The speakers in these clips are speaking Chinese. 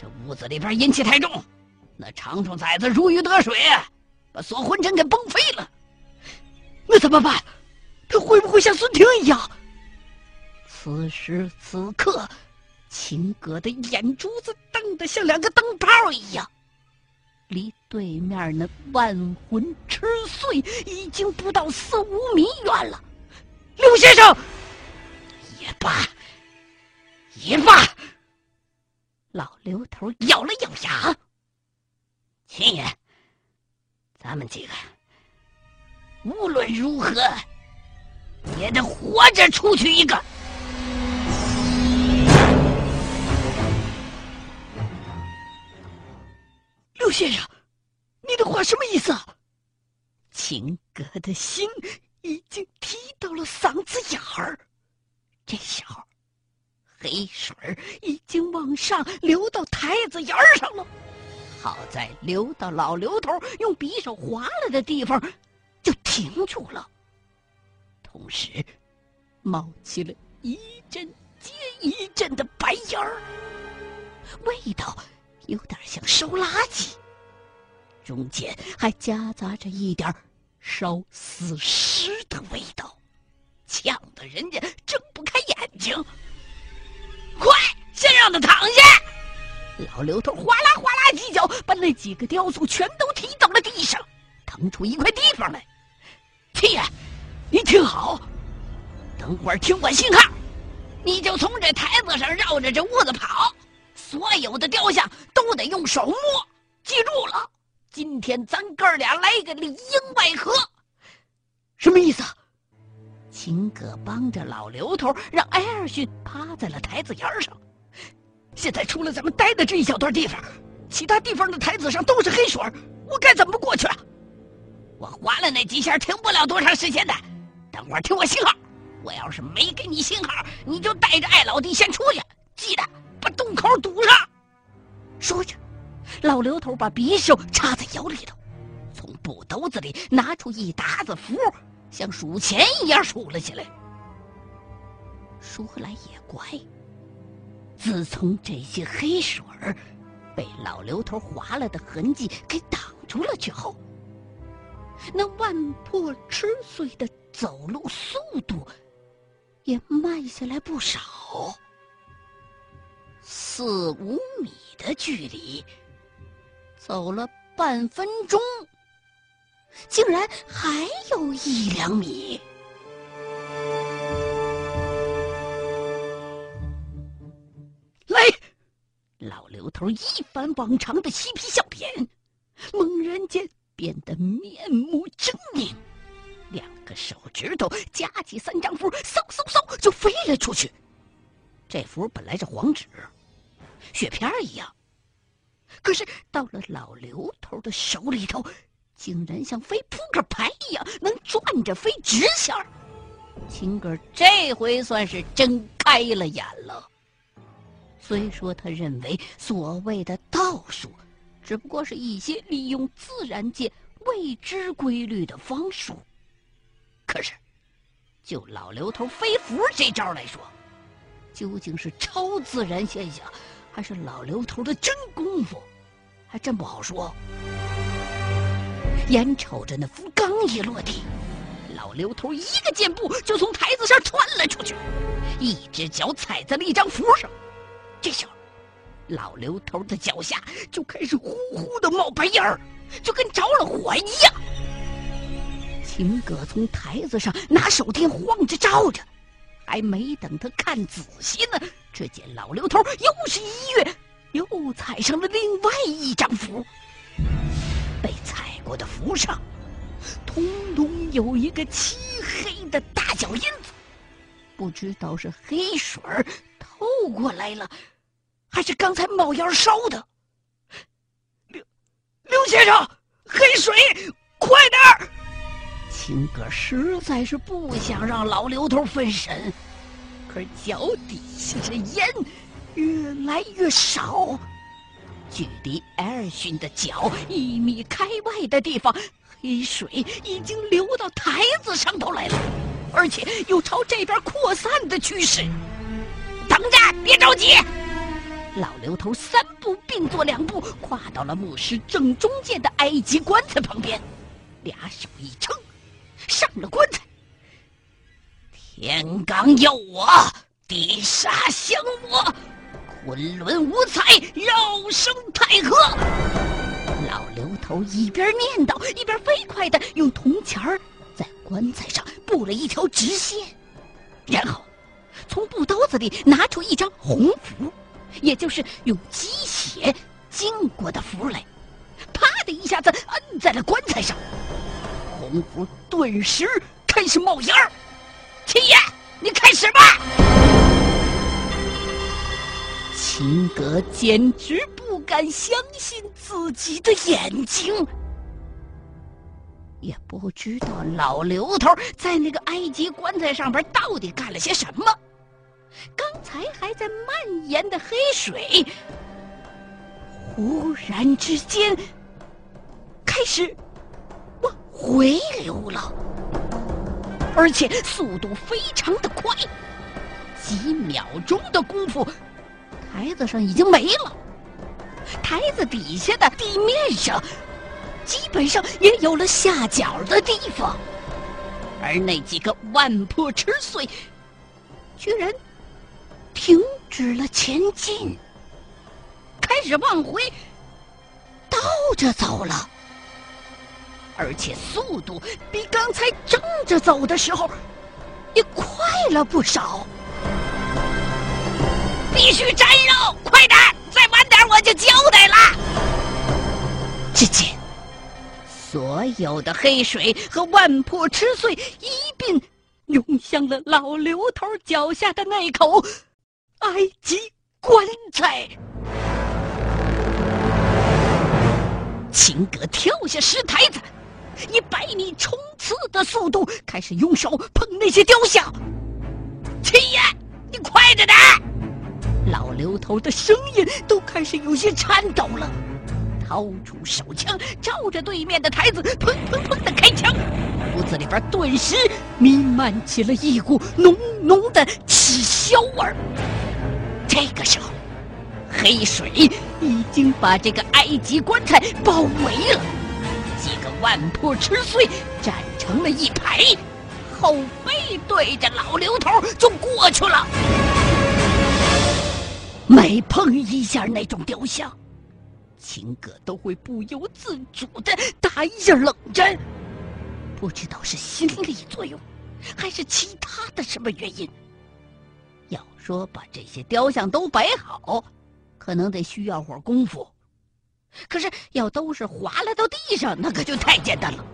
这屋子里边阴气太重，那长虫崽子如鱼得水，把锁魂阵给崩飞了。那怎么办？他会不会像孙婷一样？此时此刻，秦葛的眼珠子瞪得像两个灯泡一样，离对面那万魂吃碎已经不到四五米远了。刘先生，也罢，也罢。老刘头咬了咬牙：“秦爷，咱们几个无论如何也得活着出去一个。”刘先生，你的话什么意思？秦哥的心已经提到了嗓子眼儿，这时候。黑水儿已经往上流到台子沿儿上了，好在流到老刘头用匕首划了的地方，就停住了。同时，冒起了一阵接一阵的白烟儿，味道有点像烧垃圾，中间还夹杂着一点烧死尸的味道，呛得人家睁不开眼睛。先让他躺下！老刘头哗啦哗啦几脚，把那几个雕塑全都踢到了地上，腾出一块地方来。七爷，你听好，等会儿听我信号，你就从这台子上绕着这屋子跑，所有的雕像都得用手摸。记住了，今天咱哥俩来个里应外合。什么意思？秦葛帮着老刘头，让艾尔逊趴在了台子沿上。现在除了咱们待的这一小段地方，其他地方的台子上都是黑水，我该怎么过去啊？我划了那几下，停不了多长时间的。等会儿听我信号，我要是没给你信号，你就带着艾老弟先出去，记得把洞口堵上。说着，老刘头把匕首插在腰里头，从布兜子里拿出一沓子符。像数钱一样数了起来。说来也怪，自从这些黑水儿被老刘头划了的痕迹给挡住了之后，那万破吃碎的走路速度也慢下来不少。四五米的距离，走了半分钟。竟然还有一两米！老刘头一反往常的嬉皮笑脸，猛然间变得面目狰狞，两个手指头夹起三张符，嗖嗖嗖就飞了出去。这符本来是黄纸，雪片一样，可是到了老刘头的手里头。竟然像飞扑克牌一样能转着飞直线儿，秦哥这回算是睁开了眼了。虽说他认为所谓的道术，只不过是一些利用自然界未知规律的方术，可是就老刘头飞符这招来说，究竟是超自然现象，还是老刘头的真功夫，还真不好说。眼瞅着那符刚一落地，老刘头一个箭步就从台子上窜了出去，一只脚踩在了一张符上。这时候，老刘头的脚下就开始呼呼的冒白烟儿，就跟着了火一样。秦葛从台子上拿手电晃着照着，还没等他看仔细呢，只见老刘头又是一跃，又踩上了另外一张符。被踩过的符上，通通有一个漆黑的大脚印子，不知道是黑水透过来了，还是刚才冒烟烧的。刘刘先生，黑水，快点儿！秦哥实在是不想让老刘头分神，可脚底下这烟越来越少。距离艾尔逊的脚一米开外的地方，黑水已经流到台子上头来了，而且有朝这边扩散的趋势。等着，别着急！老刘头三步并作两步，跨到了墓室正中间的埃及棺材旁边，俩手一撑，上了棺材。天罡佑我，地煞相我，昆仑五彩，绕生太和。老刘头一边念叨，一边飞快的用铜钱儿在棺材上布了一条直线，然后从布兜子里拿出一张红符。也就是用鸡血浸过的符来，啪的一下子摁在了棺材上，红符顿时开始冒烟儿。秦爷，你开始吧。秦格简直不敢相信自己的眼睛，也不知道老刘头在那个埃及棺材上边到底干了些什么。刚才还在蔓延的黑水，忽然之间开始往回流了，而且速度非常的快，几秒钟的功夫，台子上已经没了，台子底下的地面上基本上也有了下脚的地方，而那几个万破吃碎，居然。停止了前进，开始往回倒着走了，而且速度比刚才正着走的时候也快了不少。必须摘肉，快点！再晚点我就交代了。只见所有的黑水和万破吃碎一并涌向了老刘头脚下的那口。埃及棺材，秦葛跳下石台子，以百米冲刺的速度开始用手碰那些雕像。秦爷，你快着点！老刘头的声音都开始有些颤抖了，掏出手枪，照着对面的台子砰砰砰的开枪，屋子里边顿时弥漫起了一股浓浓的气硝味儿。这个时候，黑水已经把这个埃及棺材包围了，几个万破吃碎站成了一排，后背对着老刘头就过去了。每碰一下那种雕像，秦葛都会不由自主的打一下冷战，不知道是心理作用，还是其他的什么原因。要说把这些雕像都摆好，可能得需要会儿功夫。可是要都是滑落到地上，那可就太简单了，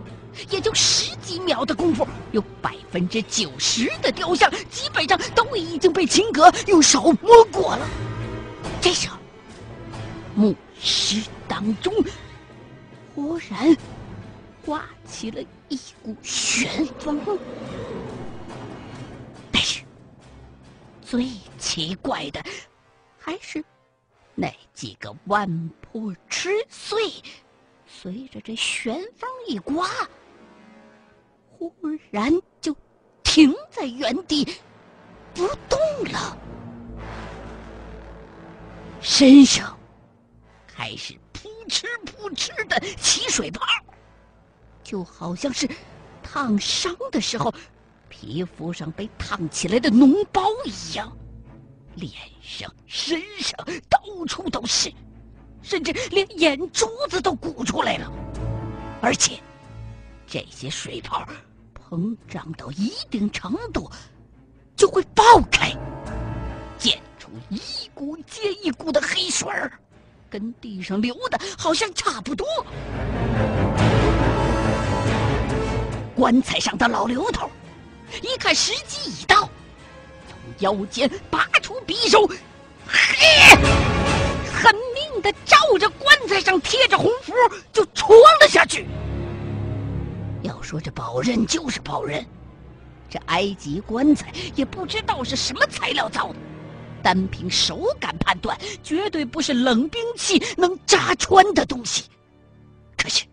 也就十几秒的功夫，有百分之九十的雕像基本上都已经被秦格用手摸过了。这时候，墓室当中忽然刮起了一股旋风。最奇怪的，还是那几个万破吃碎，随着这旋风一刮，忽然就停在原地不动了，身上开始扑哧扑哧的起水泡，就好像是烫伤的时候。皮肤上被烫起来的脓包一样，脸上、身上到处都是，甚至连眼珠子都鼓出来了。而且，这些水泡膨胀到一定程度，就会爆开，溅出一股接一股的黑水儿，跟地上流的好像差不多。棺材上的老刘头。一看时机已到，从腰间拔出匕首，嘿，狠命的照着棺材上贴着红符就戳了下去。要说这宝刃就是宝刃，这埃及棺材也不知道是什么材料造的，单凭手感判断，绝对不是冷兵器能扎穿的东西。可是，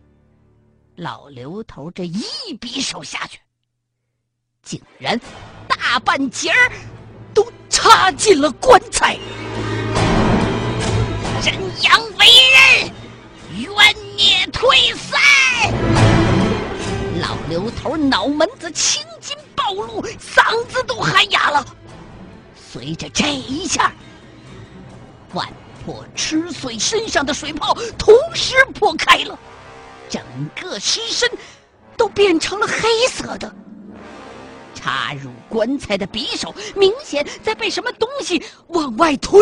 老刘头这一匕首下去。竟然大半截儿都插进了棺材，真阳为人，冤孽退散。老刘头脑门子青筋暴露，嗓子都喊哑了。随着这一下，万破吃碎身上的水泡同时破开了，整个尸身都变成了黑色的。插入棺材的匕首明显在被什么东西往外推。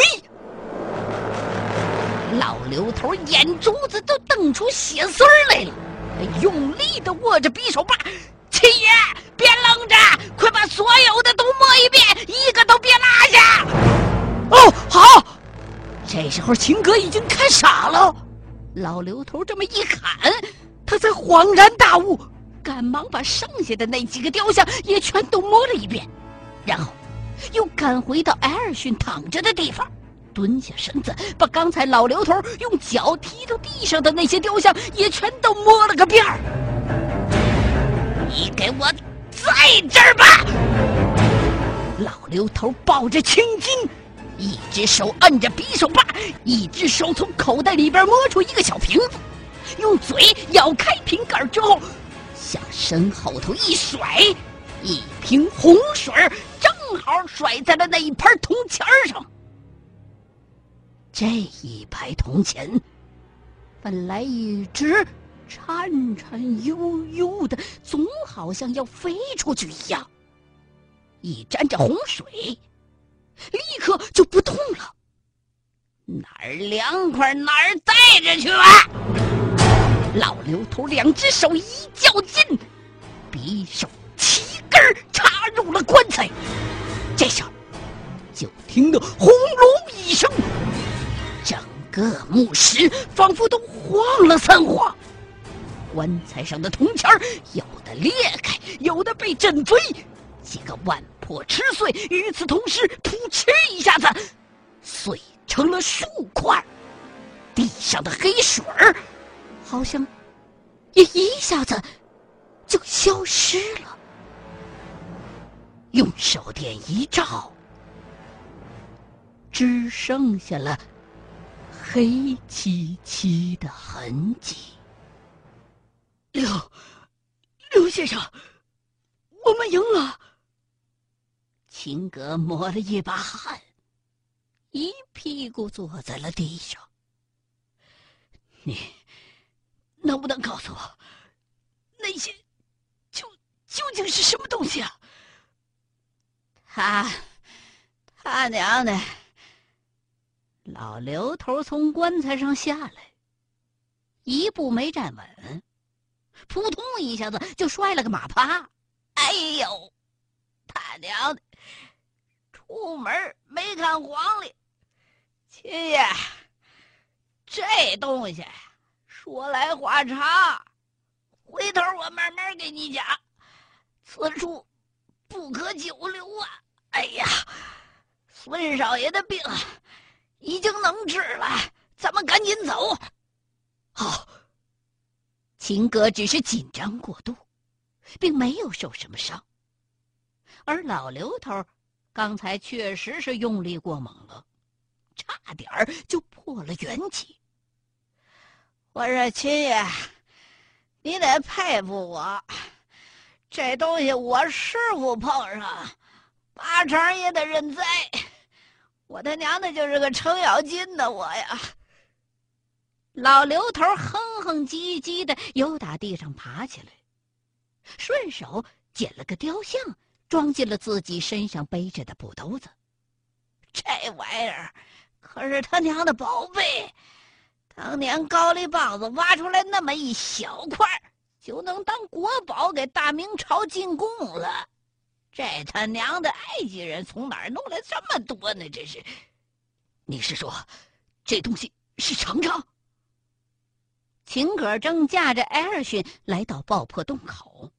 老刘头眼珠子都瞪出血丝儿来了，用力的握着匕首把。七爷，别愣着，快把所有的都摸一遍，一个都别落下。哦，好。这时候秦哥已经看傻了，老刘头这么一喊，他才恍然大悟，赶忙把剩下的那几个雕像也全都摸了一遍，然后又赶回到艾尔逊躺着的地方。蹲下身子，把刚才老刘头用脚踢到地上的那些雕像也全都摸了个遍儿。你给我在这儿吧！老刘头抱着青筋，一只手摁着匕首把，一只手从口袋里边摸出一个小瓶子，用嘴咬开瓶盖之后，向身后头一甩，一瓶红水正好甩在了那一盘铜钱上。这一排铜钱，本来一直颤颤悠悠的，总好像要飞出去一样。一沾着洪水，立刻就不动了。哪儿凉快哪儿待着去吧！老刘头两只手一较劲，匕首齐根插入了棺材。这时候，就听到轰隆一声。整个木石仿佛都晃了三晃，棺材上的铜钱有的裂开，有的被震飞，几个万破吃碎。与此同时，噗嗤一下子，碎成了数块。地上的黑水儿，好像也一下子就消失了。用手电一照，只剩下了。黑漆漆的痕迹。刘，刘先生，我们赢了。秦格抹了一把汗，一屁股坐在了地上。你不能告诉我，那些究究竟是什么东西啊？他，他娘的！老刘头从棺材上下来，一步没站稳，扑通一下子就摔了个马趴。哎呦，他娘的！出门没看黄历，亲爷，这东西说来话长，回头我慢慢给你讲。此处不可久留啊！哎呀，孙少爷的病。已经能治了，咱们赶紧走。好。秦哥只是紧张过度，并没有受什么伤。而老刘头刚才确实是用力过猛了，差点就破了元气。我说秦爷，你得佩服我，这东西我师傅碰上，八成也得认栽。我他娘的就是个程咬金的我呀！老刘头哼哼唧唧的，又打地上爬起来，顺手捡了个雕像，装进了自己身上背着的布兜子。这玩意儿可是他娘的宝贝，当年高丽棒子挖出来那么一小块，就能当国宝给大明朝进贡了。这他娘的埃及人从哪儿弄来这么多呢？这是，你是说，这东西是程程？秦葛正驾着艾尔逊来到爆破洞口，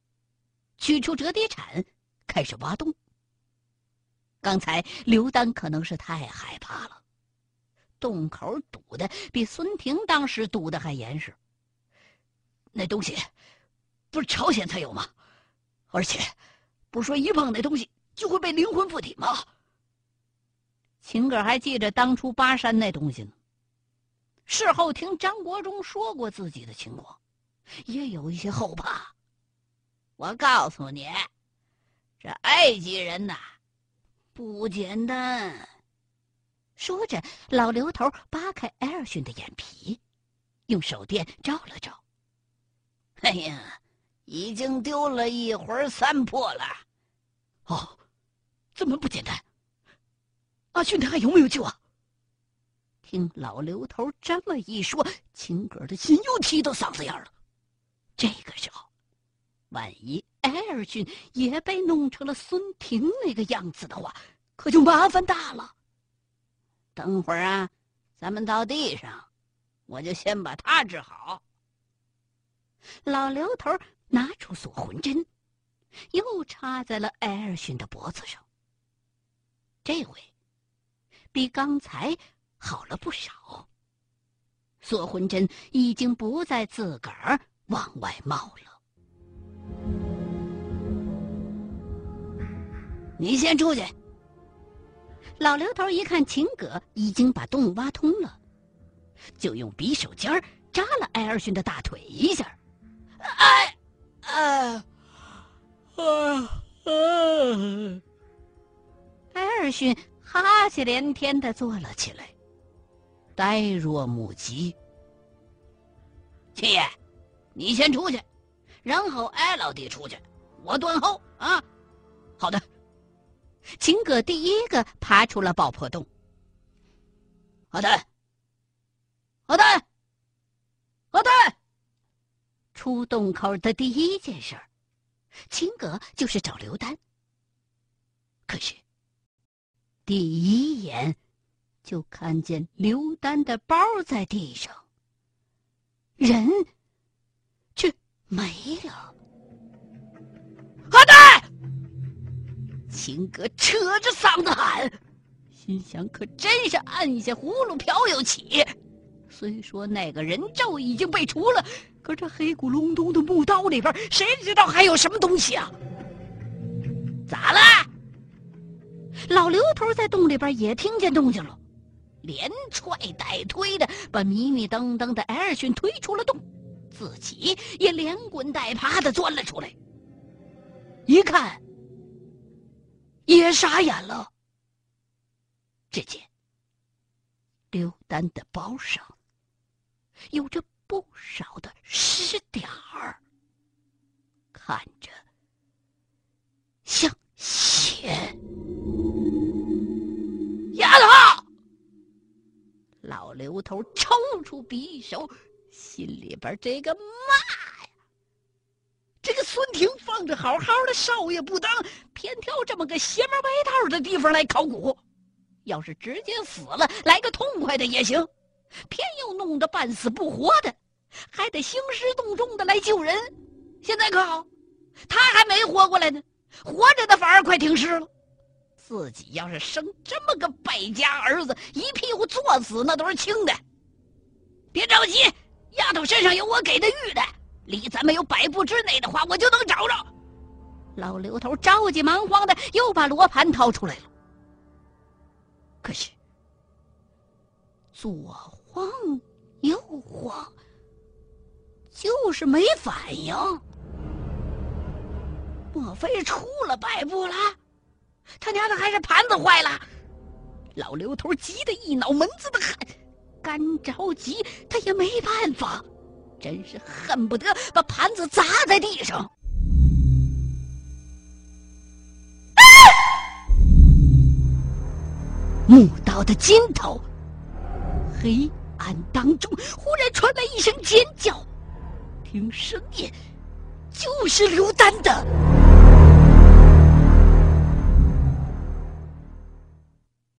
取出折叠铲，开始挖洞。刚才刘丹可能是太害怕了，洞口堵的比孙婷当时堵的还严实。那东西不是朝鲜才有吗？而且。不是说一碰那东西就会被灵魂附体吗？秦哥还记着当初巴山那东西呢，事后听张国忠说过自己的情况，也有一些后怕。我告诉你，这埃及人呐，不简单。说着，老刘头扒开艾尔逊的眼皮，用手电照了照。哎呀，已经丢了一魂三魄了。哦，这么不简单？阿逊他还有没有救啊？听老刘头这么一说，秦格的心又提到嗓子眼了。这个时候。万一艾尔逊也被弄成了孙婷那个样子的话，可就麻烦大了。等会儿啊，咱们到地上，我就先把他治好。老刘头拿出锁魂针，又插在了艾尔逊的脖子上。这回比刚才好了不少。锁魂针已经不再自个儿往外冒了。你先出去。老刘头一看秦葛已经把洞挖通了，就用匕首尖儿扎了艾尔逊的大腿一下。哎，啊，啊啊！艾尔逊哈气连天的坐了起来，呆若木鸡。秦爷，你先出去，然后艾老弟出去，我断后啊。好的。秦葛第一个爬出了爆破洞。阿呆，阿呆，阿呆！出洞口的第一件事，秦葛就是找刘丹。可是，第一眼就看见刘丹的包在地上，人却没了。阿丹！秦哥扯着嗓子喊，心想：可真是按下葫芦瓢又起。虽说那个人咒已经被除了，可这黑咕隆咚的木刀里边，谁知道还有什么东西啊？咋了？老刘头在洞里边也听见动静了，连踹带推的把迷迷瞪瞪的艾尔逊推出了洞，自己也连滚带爬的钻了出来。一看。也傻眼了。只见刘丹的包上有着不少的湿点儿，看着像血。丫头，老刘头抽出匕首，心里边这个骂。这个孙婷放着好好的少爷不当，偏挑这么个邪门歪道的地方来考古。要是直接死了，来个痛快的也行，偏又弄得半死不活的，还得兴师动众的来救人。现在可好，他还没活过来呢，活着的反而快停尸了。自己要是生这么个败家儿子，一屁股坐死那都是轻的。别着急，丫头身上有我给的玉的。离咱们有百步之内的话，我就能找着。老刘头着急忙慌的又把罗盘掏出来了，可是左晃右晃，就是没反应。莫非出了败部了？他娘的，还是盘子坏了！老刘头急得一脑门子的汗，干着急他也没办法。真是恨不得把盘子砸在地上！墓道的尽头，黑暗当中忽然传来一声尖叫，听声音就是刘丹的。